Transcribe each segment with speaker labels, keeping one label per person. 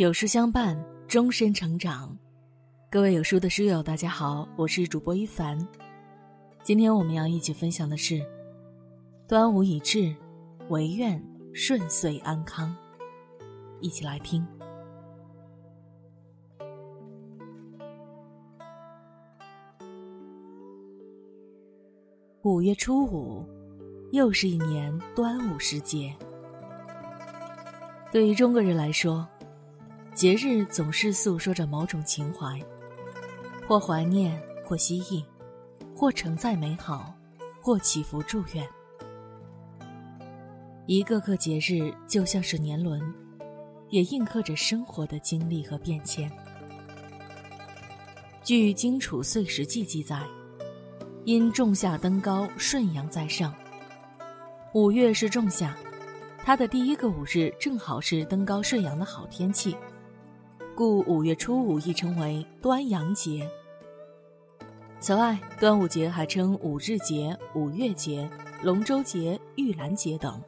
Speaker 1: 有书相伴，终身成长。各位有书的书友，大家好，我是主播一凡。今天我们要一起分享的是：端午已至，唯愿顺遂安康。一起来听。五月初五，又是一年端午时节。对于中国人来说，节日总是诉说着某种情怀，或怀念，或希冀，或承载美好，或祈福祝愿。一个个节日就像是年轮，也印刻着生活的经历和变迁。据《荆楚岁时记》记载。因仲夏登高，顺阳在上。五月是仲夏，它的第一个五日正好是登高顺阳的好天气，故五月初五亦称为端阳节。此外，端午节还称五日节、五月节、龙舟节、玉兰节等。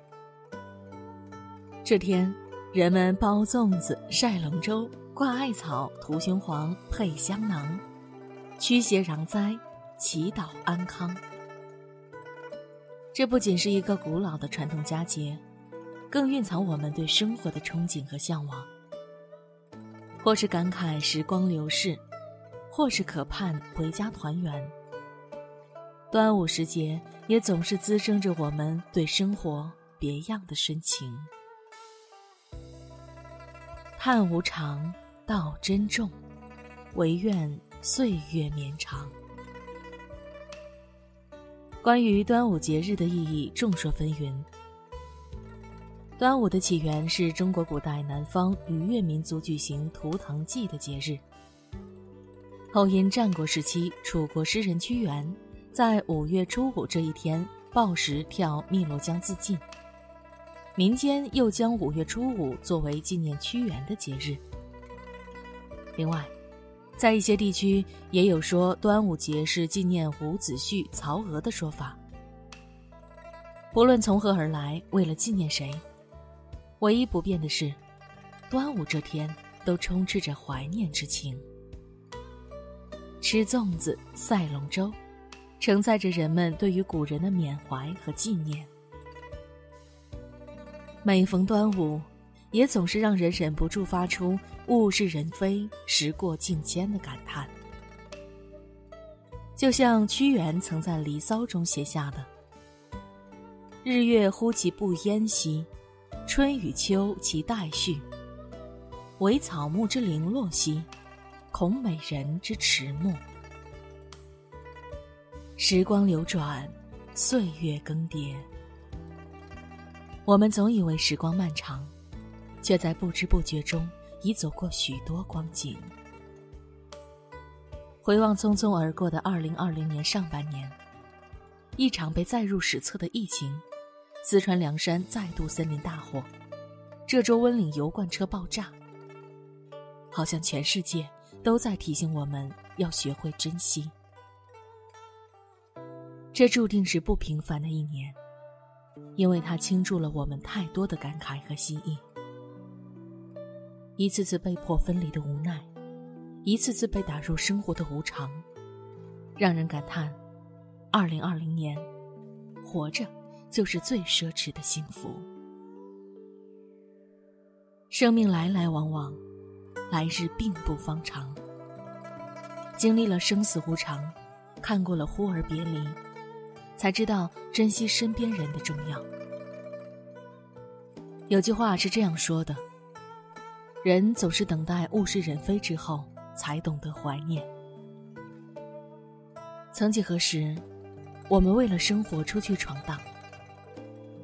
Speaker 1: 这天，人们包粽子、晒龙舟、挂艾草、涂雄黄、配香囊，驱邪攘灾。祈祷安康。这不仅是一个古老的传统佳节，更蕴藏我们对生活的憧憬和向往。或是感慨时光流逝，或是渴盼回家团圆。端午时节也总是滋生着我们对生活别样的深情。叹无常，道珍重，唯愿岁月绵长。关于端午节日的意义，众说纷纭。端午的起源是中国古代南方渔越民族举行图腾祭的节日，后因战国时期楚国诗人屈原在五月初五这一天抱石跳汨罗江自尽，民间又将五月初五作为纪念屈原的节日。另外，在一些地区，也有说端午节是纪念伍子胥、曹娥的说法。不论从何而来，为了纪念谁，唯一不变的是，端午这天都充斥着怀念之情。吃粽子、赛龙舟，承载着人们对于古人的缅怀和纪念。每逢端午。也总是让人忍不住发出“物是人非，时过境迁”的感叹。就像屈原曾在《离骚》中写下的：“日月忽其不淹兮，春与秋其代序。惟草木之零落兮，恐美人之迟暮。”时光流转，岁月更迭，我们总以为时光漫长。却在不知不觉中已走过许多光景。回望匆匆而过的二零二零年上半年，一场被载入史册的疫情，四川凉山再度森林大火，浙州温岭油罐车爆炸，好像全世界都在提醒我们要学会珍惜。这注定是不平凡的一年，因为它倾注了我们太多的感慨和心意。一次次被迫分离的无奈，一次次被打入生活的无常，让人感叹：二零二零年，活着就是最奢侈的幸福。生命来来往往，来日并不方长。经历了生死无常，看过了忽而别离，才知道珍惜身边人的重要。有句话是这样说的。人总是等待物是人非之后，才懂得怀念。曾几何时，我们为了生活出去闯荡；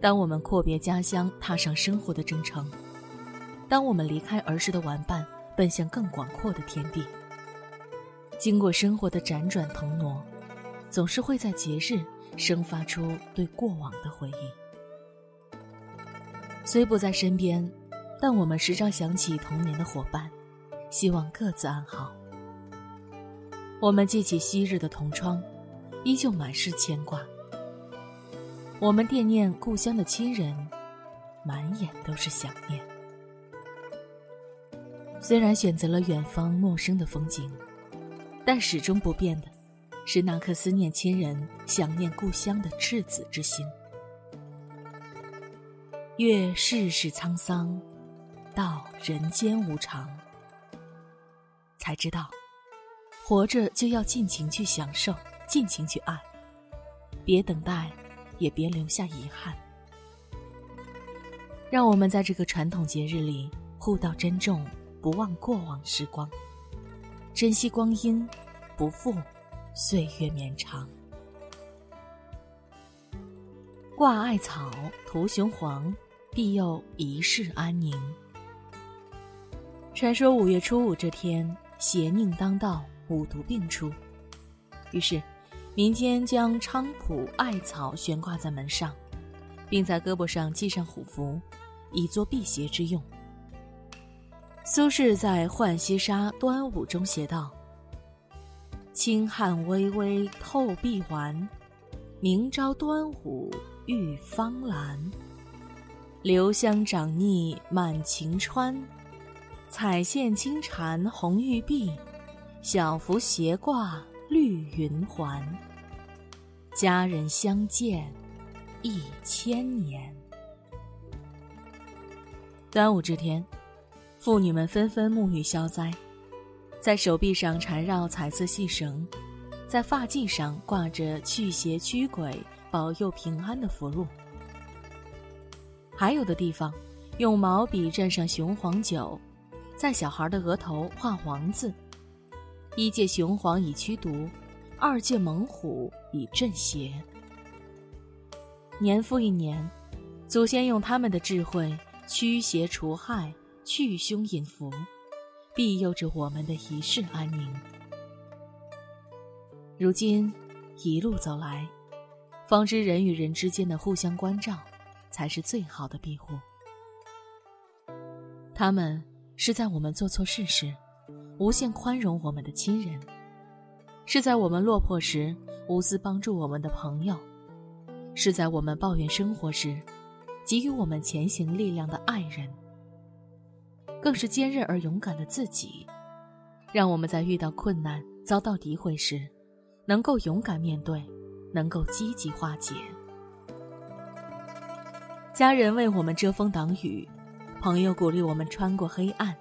Speaker 1: 当我们阔别家乡，踏上生活的征程；当我们离开儿时的玩伴，奔向更广阔的天地。经过生活的辗转腾挪，总是会在节日生发出对过往的回忆。虽不在身边。但我们时常想起童年的伙伴，希望各自安好。我们记起昔日的同窗，依旧满是牵挂。我们惦念故乡的亲人，满眼都是想念。虽然选择了远方陌生的风景，但始终不变的，是那颗思念亲人、想念故乡的赤子之心。阅世事沧桑，道人间无常，才知道，活着就要尽情去享受，尽情去爱，别等待，也别留下遗憾。让我们在这个传统节日里互道珍重，不忘过往时光，珍惜光阴，不负岁月绵长。挂艾草，涂雄黄，庇佑一世安宁。传说五月初五这天，邪佞当道，五毒并出，于是民间将菖蒲、艾草悬挂在门上。并在胳膊上系上虎符，以作辟邪之用。苏轼在《浣溪沙·端午》中写道：“清汉微微透碧丸，明朝端午浴芳兰。留香长腻满晴川，彩线轻缠红玉璧，小福斜挂绿云环。佳人相见。”一千年。端午这天，妇女们纷纷沐浴消灾，在手臂上缠绕彩色细绳，在发髻上挂着驱邪驱鬼、保佑平安的符箓。还有的地方，用毛笔蘸上雄黄酒，在小孩的额头画黄字：“一借雄黄以驱毒，二界猛虎以镇邪。”年复一年，祖先用他们的智慧驱邪除害、去凶引福，庇佑着我们的一世安宁。如今一路走来，方知人与人之间的互相关照，才是最好的庇护。他们是在我们做错事时，无限宽容我们的亲人；是在我们落魄时，无私帮助我们的朋友。是在我们抱怨生活时，给予我们前行力量的爱人，更是坚韧而勇敢的自己，让我们在遇到困难、遭到诋毁时，能够勇敢面对，能够积极化解。家人为我们遮风挡雨，朋友鼓励我们穿过黑暗，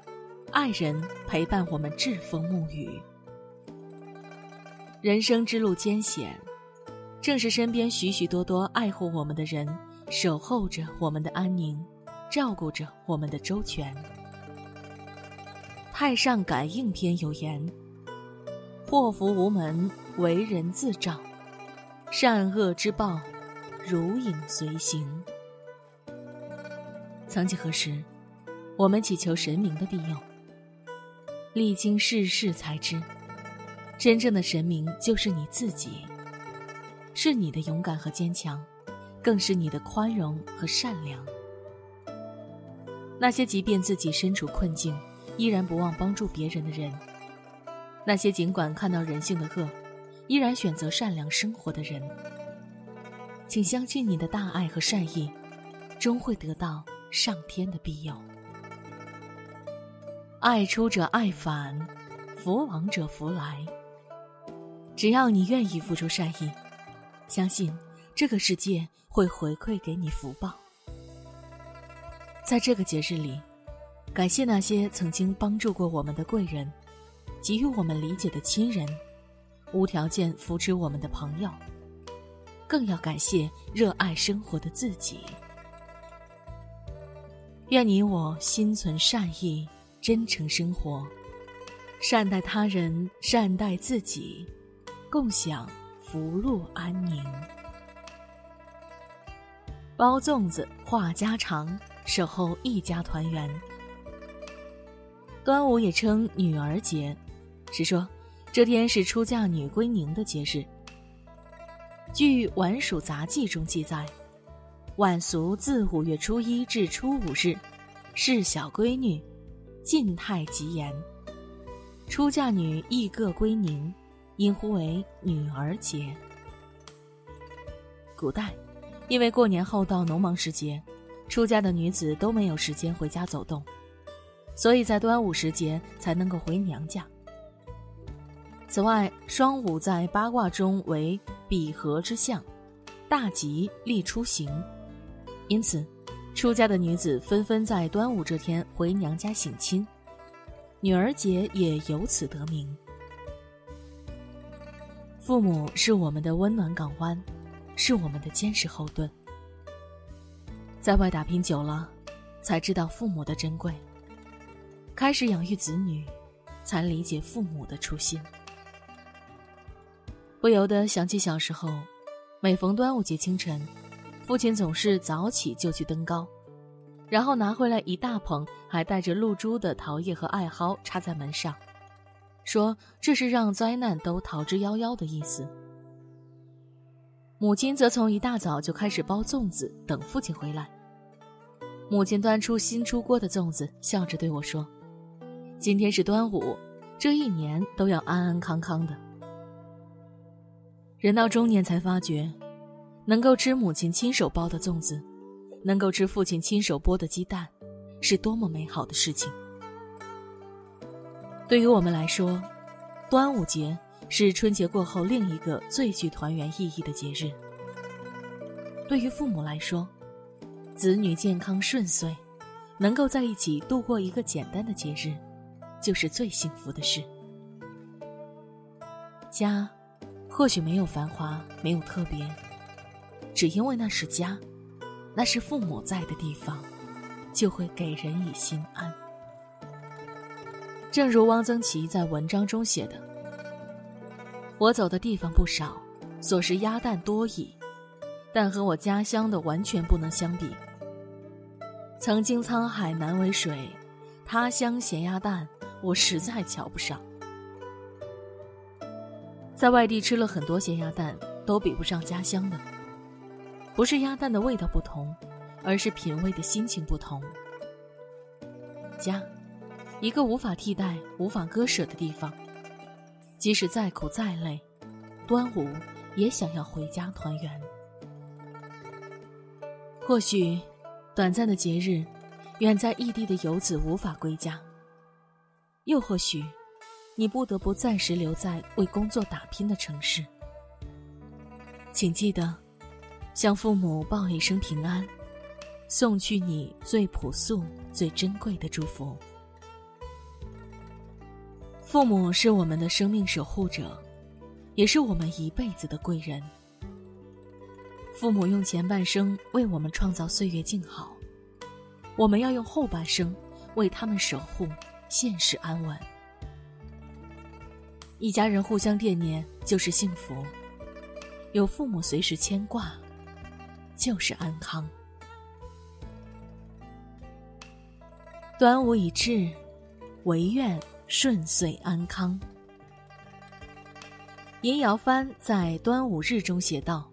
Speaker 1: 爱人陪伴我们栉风沐雨。人生之路艰险。正是身边许许多多爱护我们的人，守候着我们的安宁，照顾着我们的周全。《太上感应篇》有言：“祸福无门，为人自照；善恶之报，如影随形。”曾几何时，我们祈求神明的庇佑，历经世事才知，真正的神明就是你自己。是你的勇敢和坚强，更是你的宽容和善良。那些即便自己身处困境，依然不忘帮助别人的人；那些尽管看到人性的恶，依然选择善良生活的人，请相信你的大爱和善意，终会得到上天的庇佑。爱出者爱返，福往者福来。只要你愿意付出善意。相信这个世界会回馈给你福报。在这个节日里，感谢那些曾经帮助过我们的贵人，给予我们理解的亲人，无条件扶持我们的朋友，更要感谢热爱生活的自己。愿你我心存善意，真诚生活，善待他人，善待自己，共享。福禄安宁，包粽子，话家常，守候一家团圆。端午也称女儿节，是说这天是出嫁女归宁的节日。据《晚蜀杂记》中记载，晚俗自五月初一至初五日，是小闺女，晋太极言，出嫁女亦各归宁。因呼为女儿节。古代，因为过年后到农忙时节，出家的女子都没有时间回家走动，所以在端午时节才能够回娘家。此外，双午在八卦中为比合之象，大吉，利出行，因此，出家的女子纷纷在端午这天回娘家省亲，女儿节也由此得名。父母是我们的温暖港湾，是我们的坚实后盾。在外打拼久了，才知道父母的珍贵；开始养育子女，才理解父母的初心。不由得想起小时候，每逢端午节清晨，父亲总是早起就去登高，然后拿回来一大捧还带着露珠的桃叶和艾蒿插在门上，说这是让灾难都逃之夭夭的意思。母亲则从一大早就开始包粽子，等父亲回来。母亲端出新出锅的粽子，笑着对我说：“今天是端午，这一年都要安安康康的。”人到中年才发觉，能够吃母亲亲手包的粽子，能够吃父亲亲手剥的鸡蛋，是多么美好的事情。对于我们来说，端午节是春节过后另一个最具团圆意义的节日。对于父母来说，子女健康顺遂，能够在一起度过一个简单的节日，就是最幸福的事。家。或许没有繁华，没有特别，只因为那是家，那是父母在的地方，就会给人以心安。正如汪曾祺在文章中写的：“我走的地方不少，所食鸭蛋多矣，但和我家乡的完全不能相比。曾经沧海难为水，他乡咸鸭蛋，我实在瞧不上。”在外地吃了很多咸鸭蛋，都比不上家乡的。不是鸭蛋的味道不同，而是品味的心情不同。家，一个无法替代、无法割舍的地方。即使再苦再累，端午也想要回家团圆。或许，短暂的节日，远在异地的游子无法归家。又或许。你不得不暂时留在为工作打拼的城市，请记得，向父母报一声平安，送去你最朴素、最珍贵的祝福。父母是我们的生命守护者，也是我们一辈子的贵人。父母用前半生为我们创造岁月静好，我们要用后半生为他们守护现实安稳。一家人互相惦念就是幸福，有父母随时牵挂就是安康。端午已至，唯愿顺遂安康。尹尧帆在端午日中写道：“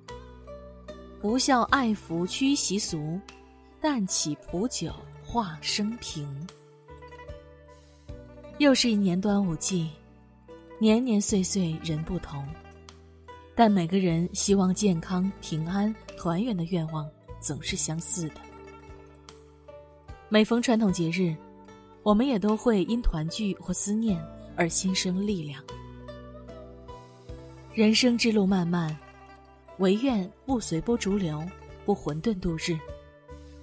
Speaker 1: 不孝爱福驱习俗，但起普酒化生平。”又是一年端午季。年年岁岁人不同，但每个人希望健康、平安、团圆的愿望总是相似的。每逢传统节日，我们也都会因团聚或思念而心生力量。人生之路漫漫，唯愿不随波逐流，不混沌度日，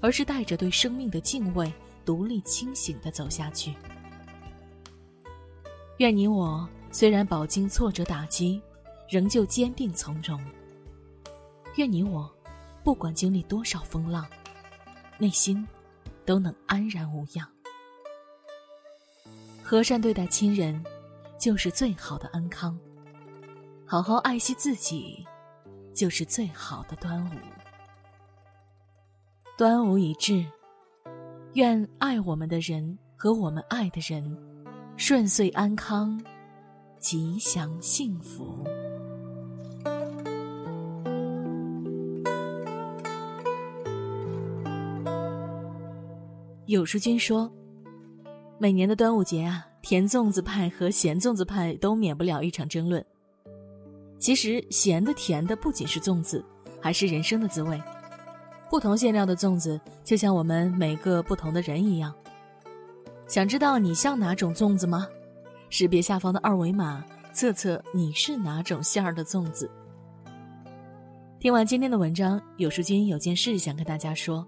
Speaker 1: 而是带着对生命的敬畏，独立清醒的走下去。愿你我。虽然饱经挫折打击，仍旧坚定从容。愿你我，不管经历多少风浪，内心都能安然无恙。和善对待亲人，就是最好的安康；好好爱惜自己，就是最好的端午。端午已至，愿爱我们的人和我们爱的人，顺遂安康。吉祥幸福。有书君说，每年的端午节啊，甜粽子派和咸粽子派都免不了一场争论。其实，咸的、甜的不仅是粽子，还是人生的滋味。不同馅料的粽子，就像我们每个不同的人一样。想知道你像哪种粽子吗？识别下方的二维码，测测你是哪种馅儿的粽子。听完今天的文章，有书君有件事想跟大家说。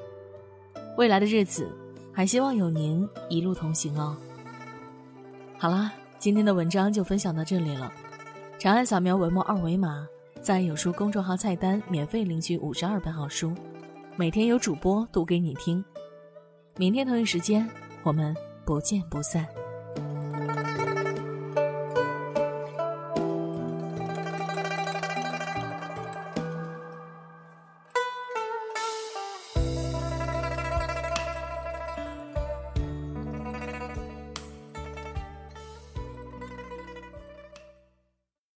Speaker 1: 未来的日子，还希望有您一路同行哦。好啦，今天的文章就分享到这里了。长按扫描文末二维码，在有书公众号菜单免费领取五十二本好书。每天有主播读给你听，明天同一时间我们不见不散。